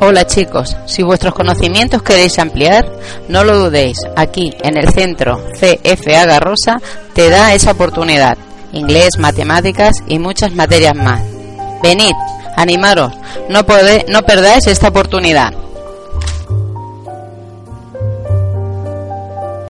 Hola chicos, si vuestros conocimientos queréis ampliar, no lo dudéis, aquí en el centro CFA Garrosa te da esa oportunidad, inglés, matemáticas y muchas materias más. Venid, animaros, no, no perdáis esta oportunidad.